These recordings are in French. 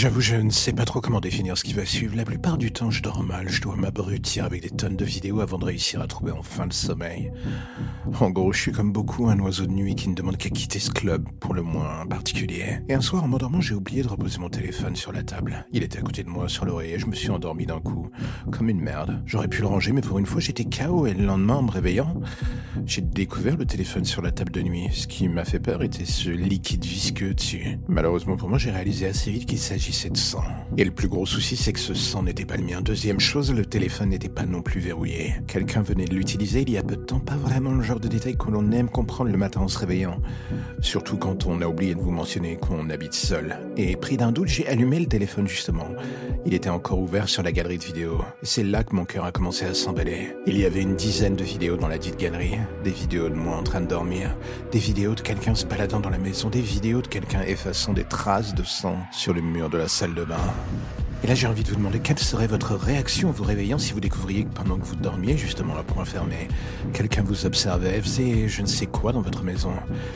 J'avoue, je ne sais pas trop comment définir ce qui va suivre. La plupart du temps, je dors mal. Je dois m'abrutir avec des tonnes de vidéos avant de réussir à trouver enfin le sommeil. En gros, je suis comme beaucoup un oiseau de nuit qui ne demande qu'à quitter ce club, pour le moins particulier. Et un soir, en m'endormant, j'ai oublié de reposer mon téléphone sur la table. Il était à côté de moi, sur l'oreiller, je me suis endormi d'un coup. Comme une merde. J'aurais pu le ranger, mais pour une fois, j'étais KO, et le lendemain, en me réveillant, j'ai découvert le téléphone sur la table de nuit. Ce qui m'a fait peur était ce liquide visqueux dessus. Malheureusement pour moi, j'ai réalisé assez vite qu'il s'agit Et le plus gros souci, c'est que ce sang n'était pas le mien. Deuxième chose, le téléphone n'était pas non plus verrouillé. Quelqu'un venait de l'utiliser il y a peu de temps, pas vraiment le genre de détail que l'on aime comprendre le matin en se réveillant. Surtout quand on a oublié de vous mentionner qu'on habite seul. Et pris d'un doute, j'ai allumé le téléphone justement. Il était encore ouvert sur la galerie de vidéos. C'est là que mon cœur a commencé à s'emballer. Il y avait une dizaine de vidéos dans la dite galerie. Des vidéos de moi en train de dormir. Des vidéos de quelqu'un se baladant dans la maison. Des vidéos de quelqu'un effaçant des traces de sang sur le mur de la salle de bain. Et là, j'ai envie de vous demander quelle serait votre réaction en vous réveillant si vous découvriez que pendant que vous dormiez, justement là pour fermé, quelqu'un vous observait, faisait je ne sais quoi dans votre maison?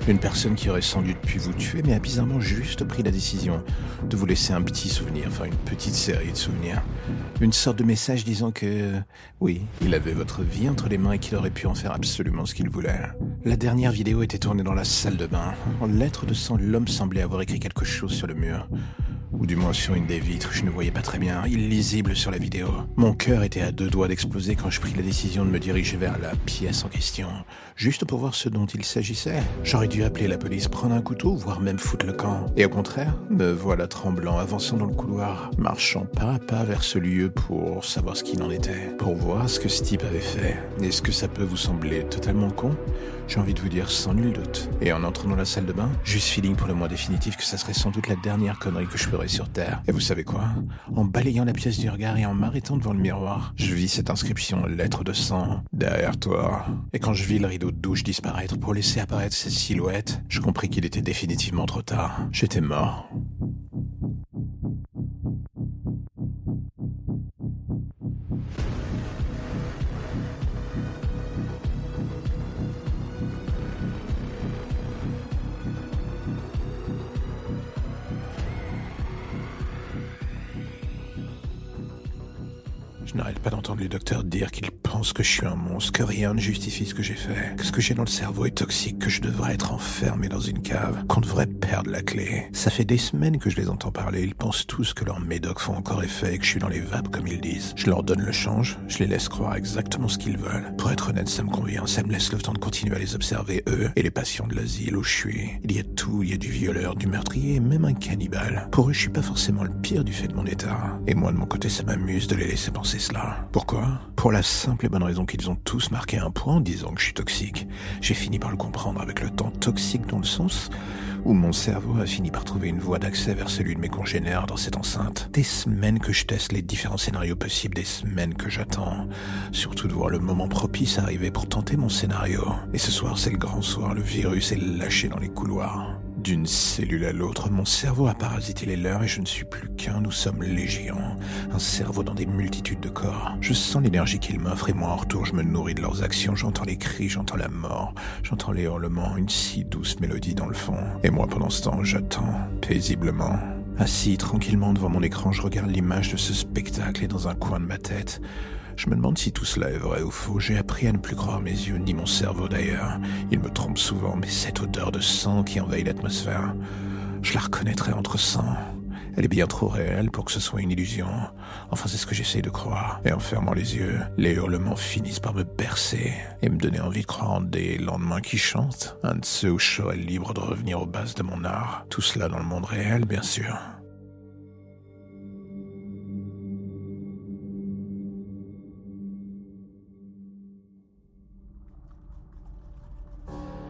Une personne qui aurait sans doute pu vous tuer, mais a bizarrement juste pris la décision de vous laisser un petit souvenir, enfin une petite série de souvenirs. Une sorte de message disant que, oui, il avait votre vie entre les mains et qu'il aurait pu en faire absolument ce qu'il voulait. La dernière vidéo était tournée dans la salle de bain. En lettres de sang, l'homme semblait avoir écrit quelque chose sur le mur ou du moins sur une des vitres, je ne voyais pas très bien, illisible sur la vidéo. Mon cœur était à deux doigts d'exploser quand je pris la décision de me diriger vers la pièce en question, juste pour voir ce dont il s'agissait. J'aurais dû appeler la police, prendre un couteau, voire même foutre le camp. Et au contraire, me voilà tremblant, avançant dans le couloir, marchant pas à pas vers ce lieu pour savoir ce qu'il en était, pour voir ce que ce type avait fait. Est-ce que ça peut vous sembler totalement con? J'ai envie de vous dire sans nul doute. Et en entrant dans la salle de bain, juste feeling pour le moins définitif que ça serait sans doute la dernière connerie que je ferais sur Terre. Et vous savez quoi? En balayant la pièce du regard et en m'arrêtant devant le miroir, je vis cette inscription lettre de sang derrière toi. Et quand je vis le rideau de douche disparaître pour laisser apparaître cette silhouette, je compris qu'il était définitivement trop tard. J'étais mort. Je n'arrête pas d'entendre les docteurs dire qu'ils pensent que je suis un monstre, que rien ne justifie ce que j'ai fait, que ce que j'ai dans le cerveau est toxique, que je devrais être enfermé dans une cave, qu'on devrait perdre la clé. Ça fait des semaines que je les entends parler, ils pensent tous que leurs médocs font encore effet et que je suis dans les vapes comme ils disent. Je leur donne le change, je les laisse croire exactement ce qu'ils veulent. Pour être honnête, ça me convient, ça me laisse le temps de continuer à les observer, eux, et les patients de l'asile où je suis. Il y a tout, il y a du violeur, du meurtrier même un cannibale. Pour eux, je suis pas forcément le pire du fait de mon état. Et moi, de mon côté, ça m'amuse de les laisser penser pourquoi? Pour la simple et bonne raison qu'ils ont tous marqué un point en disant que je suis toxique. J'ai fini par le comprendre avec le temps toxique dans le sens où mon cerveau a fini par trouver une voie d'accès vers celui de mes congénères dans cette enceinte. Des semaines que je teste les différents scénarios possibles, des semaines que j'attends, surtout de voir le moment propice arriver pour tenter mon scénario. Et ce soir, c'est le grand soir, le virus est lâché dans les couloirs. D'une cellule à l'autre, mon cerveau a parasité les leurs et je ne suis plus qu'un, nous sommes légions. Un cerveau dans des multitudes de corps. Je sens l'énergie qu'ils m'offrent et moi en retour je me nourris de leurs actions, j'entends les cris, j'entends la mort, j'entends les hurlements, une si douce mélodie dans le fond. Et moi pendant ce temps, j'attends, paisiblement. Assis tranquillement devant mon écran, je regarde l'image de ce spectacle et dans un coin de ma tête, je me demande si tout cela est vrai ou faux. J'ai appris à ne plus croire mes yeux, ni mon cerveau d'ailleurs. Il me trompe souvent, mais cette odeur de sang qui envahit l'atmosphère, je la reconnaîtrais entre sang. Elle est bien trop réelle pour que ce soit une illusion. Enfin, c'est ce que j'essaye de croire. Et en fermant les yeux, les hurlements finissent par me bercer et me donner envie de croire en des lendemains qui chantent. Un de ceux où je serais libre de revenir aux bases de mon art. Tout cela dans le monde réel, bien sûr.